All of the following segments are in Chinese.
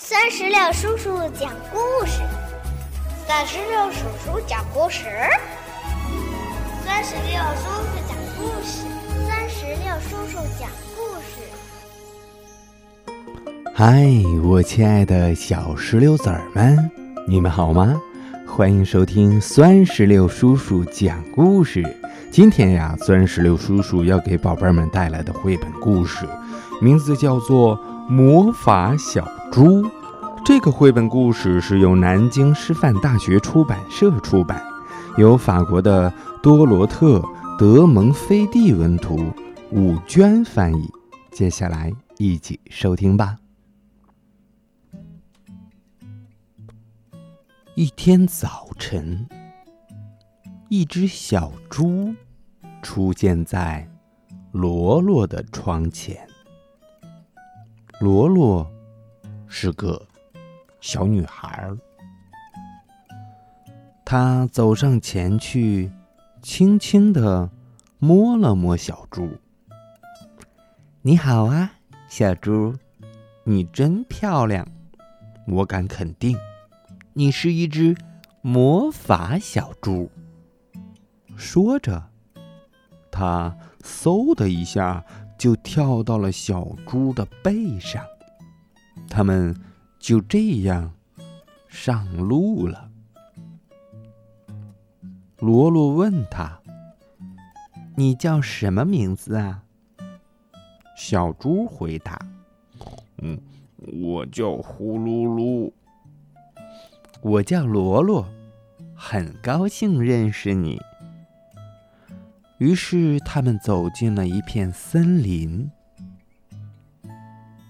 三十六叔叔讲故事，三十六叔叔讲故事，三十六叔叔讲故事，三十六叔叔讲故事。嗨，我亲爱的小石榴籽儿们，你们好吗？欢迎收听酸石榴叔叔讲故事。今天呀，酸石榴叔叔要给宝贝们带来的绘本故事，名字叫做《魔法小》。猪，这个绘本故事是由南京师范大学出版社出版，由法国的多罗特·德蒙菲蒂文图，武娟翻译。接下来一起收听吧。一天早晨，一只小猪出现在罗罗的窗前。罗罗。是个小女孩儿，她走上前去，轻轻地摸了摸小猪。“你好啊，小猪，你真漂亮！我敢肯定，你是一只魔法小猪。”说着，他嗖的一下就跳到了小猪的背上。他们就这样上路了。罗罗问他：“你叫什么名字啊？”小猪回答：“嗯，我叫呼噜噜。”我叫罗罗，很高兴认识你。于是他们走进了一片森林。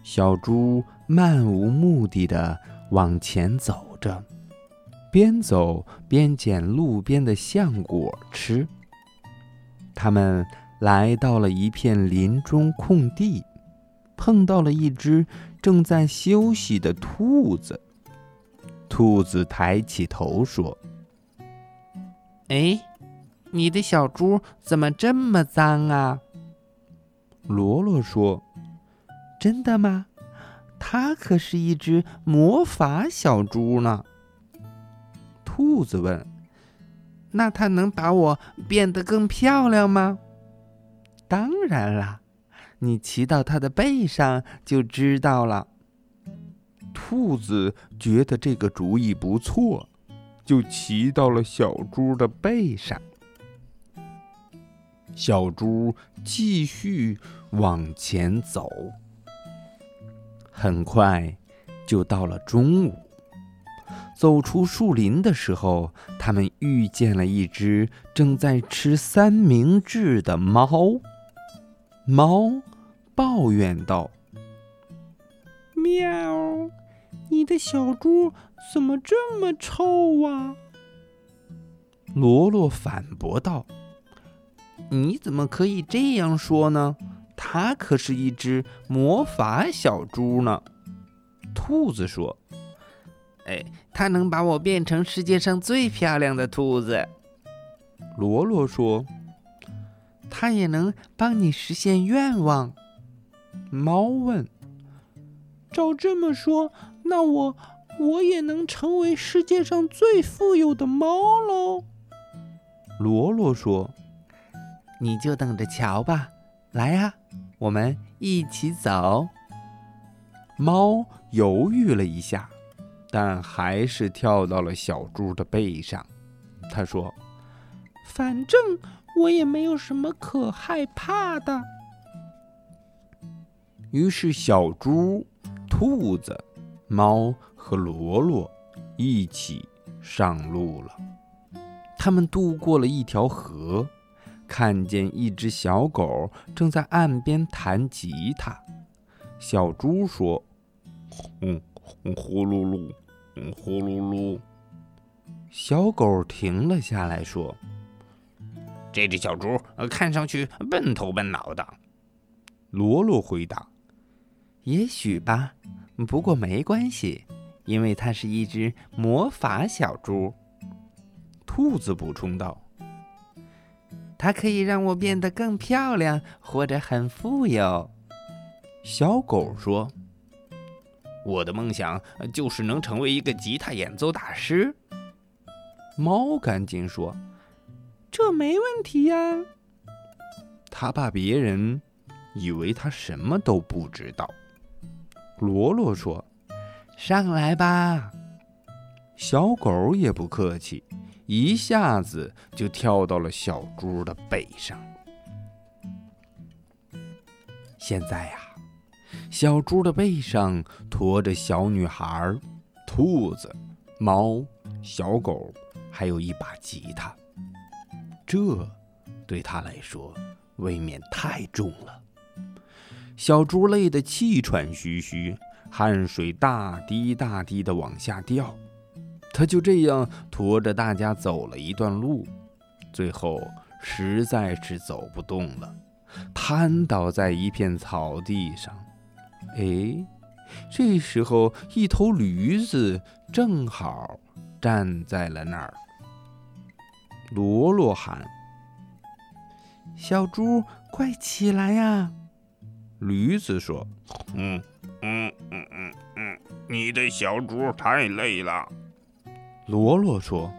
小猪漫无目的的往前走着，边走边捡路边的橡果吃。他们来到了一片林中空地，碰到了一只正在休息的兔子。兔子抬起头说：“哎，你的小猪怎么这么脏啊？”罗罗说。真的吗？它可是一只魔法小猪呢。兔子问：“那它能把我变得更漂亮吗？”当然啦，你骑到它的背上就知道了。兔子觉得这个主意不错，就骑到了小猪的背上。小猪继续往前走。很快，就到了中午。走出树林的时候，他们遇见了一只正在吃三明治的猫。猫抱怨道：“喵，你的小猪怎么这么臭啊？”罗罗反驳道：“你怎么可以这样说呢？”它可是一只魔法小猪呢，兔子说：“哎，它能把我变成世界上最漂亮的兔子。”罗罗说：“它也能帮你实现愿望。”猫问：“照这么说，那我我也能成为世界上最富有的猫喽？”罗罗说：“你就等着瞧吧。”来呀，我们一起走。猫犹豫了一下，但还是跳到了小猪的背上。他说：“反正我也没有什么可害怕的。”于是，小猪、兔子、猫和罗罗一起上路了。他们渡过了一条河。看见一只小狗正在岸边弹吉他，小猪说：“嗯，呼噜噜，嗯，呼噜噜。”小狗停了下来，说：“这只小猪看上去笨头笨脑的。”罗罗回答：“也许吧，不过没关系，因为它是一只魔法小猪。”兔子补充道。它可以让我变得更漂亮，或者很富有。小狗说：“我的梦想就是能成为一个吉他演奏大师。猫赶紧说：“这没问题呀。”他怕别人以为他什么都不知道。罗罗说：“上来吧。”小狗也不客气，一下子就跳到了小猪的背上。现在呀，小猪的背上驮着小女孩、兔子、猫、小狗，还有一把吉他。这对他来说未免太重了。小猪累得气喘吁吁，汗水大滴大滴的往下掉。他就这样驮着大家走了一段路，最后实在是走不动了。瘫倒在一片草地上。哎，这时候一头驴子正好站在了那儿。罗罗喊：“小猪，快起来呀！”驴子说：“嗯嗯嗯嗯嗯，你的小猪太累了。”罗罗说：“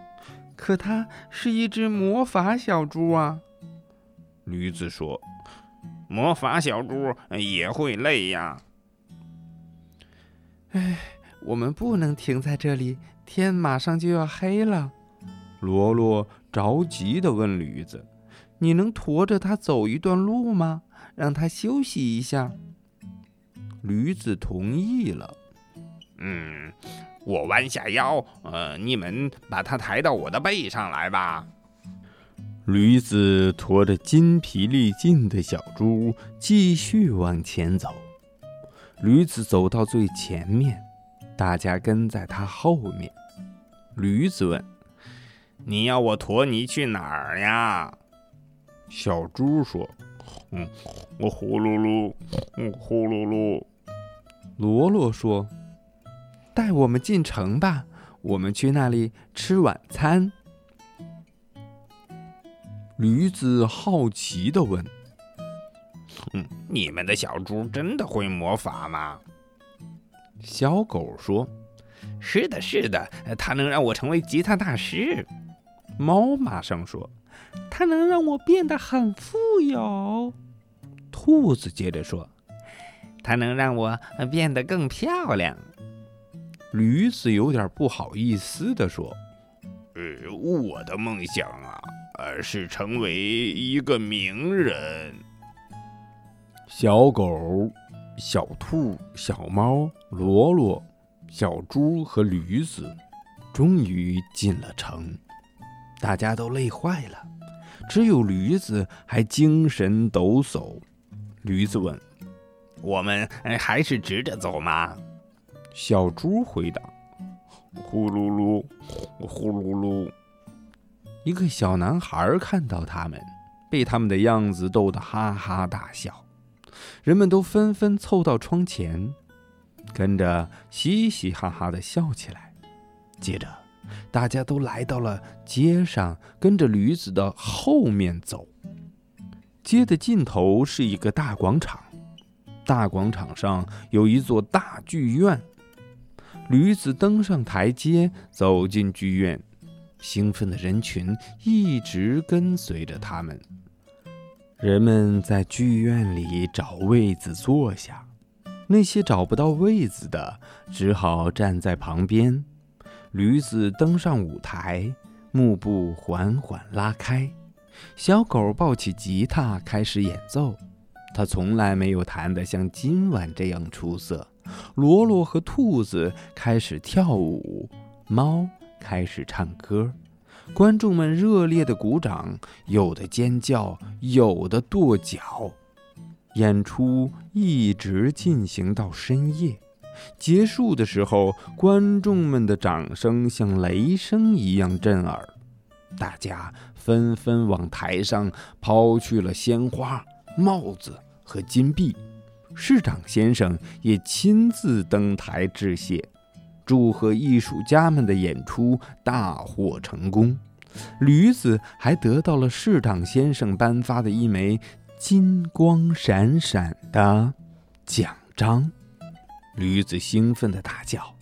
可它是一只魔法小猪啊。”驴子说。魔法小猪也会累呀。哎，我们不能停在这里，天马上就要黑了。罗罗着急地问驴子：“你能驮着它走一段路吗？让它休息一下。”驴子同意了。嗯，我弯下腰，呃，你们把它抬到我的背上来吧。驴子驮着筋疲力尽的小猪继续往前走。驴子走到最前面，大家跟在他后面。驴子问：“你要我驮你去哪儿呀？”小猪说：“嗯，我呼噜噜，嗯，呼噜噜。”罗罗说：“带我们进城吧，我们去那里吃晚餐。”驴子好奇地问：“嗯，你们的小猪真的会魔法吗？”小狗说：“是的，是的，它能让我成为吉他大师。”猫马上说：“它能让我变得很富有。”兔子接着说：“它能让我变得更漂亮。”驴子有点不好意思地说：“呃，我的梦想啊。”呃是成为一个名人。小狗、小兔、小猫、罗罗、小猪和驴子终于进了城，大家都累坏了，只有驴子还精神抖擞。驴子问：“我们还是直着走吗？”小猪回答：“呼噜噜，呼噜噜。”一个小男孩看到他们，被他们的样子逗得哈哈大笑。人们都纷纷凑到窗前，跟着嘻嘻哈哈地笑起来。接着，大家都来到了街上，跟着驴子的后面走。街的尽头是一个大广场，大广场上有一座大剧院。驴子登上台阶，走进剧院。兴奋的人群一直跟随着他们。人们在剧院里找位子坐下，那些找不到位子的只好站在旁边。驴子登上舞台，幕布缓缓拉开，小狗抱起吉他开始演奏。他从来没有弹得像今晚这样出色。罗罗和兔子开始跳舞，猫。开始唱歌，观众们热烈的鼓掌，有的尖叫，有的跺脚。演出一直进行到深夜，结束的时候，观众们的掌声像雷声一样震耳，大家纷纷往台上抛去了鲜花、帽子和金币。市长先生也亲自登台致谢。祝贺艺术家们的演出大获成功，驴子还得到了市长先生颁发的一枚金光闪闪的奖章。驴子兴奋的大叫：“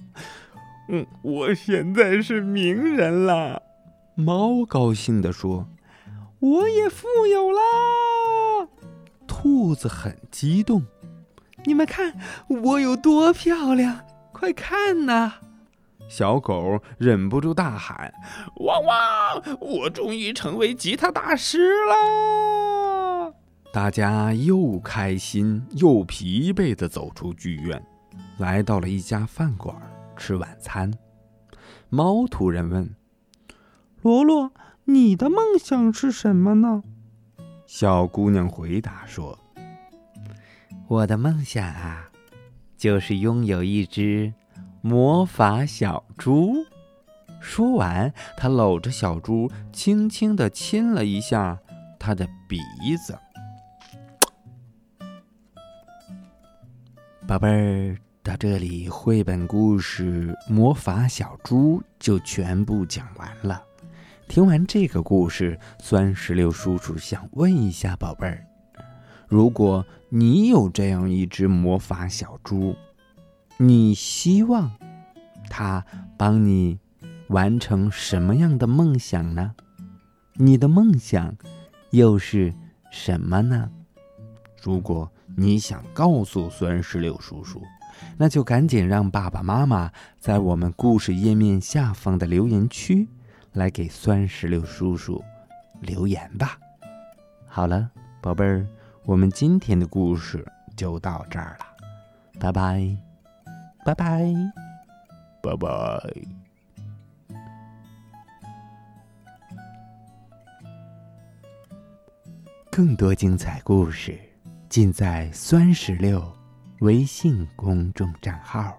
嗯，我现在是名人了。”猫高兴地说：“我也富有啦！”兔子很激动：“你们看我有多漂亮！快看呐！”小狗忍不住大喊：“汪汪！我终于成为吉他大师了！”大家又开心又疲惫地走出剧院，来到了一家饭馆吃晚餐。猫突然问：“罗罗，你的梦想是什么呢？”小姑娘回答说：“我的梦想啊，就是拥有一只。”魔法小猪。说完，他搂着小猪，轻轻地亲了一下他的鼻子。宝贝儿，到这里，绘本故事《魔法小猪》就全部讲完了。听完这个故事，酸石榴叔叔想问一下宝贝儿：如果你有这样一只魔法小猪，你希望它帮你完成什么样的梦想呢？你的梦想又是什么呢？如果你想告诉酸石榴叔叔，那就赶紧让爸爸妈妈在我们故事页面下方的留言区来给酸石榴叔叔留言吧。好了，宝贝儿，我们今天的故事就到这儿了，拜拜。拜拜，拜拜。更多精彩故事尽在酸石榴微信公众账号。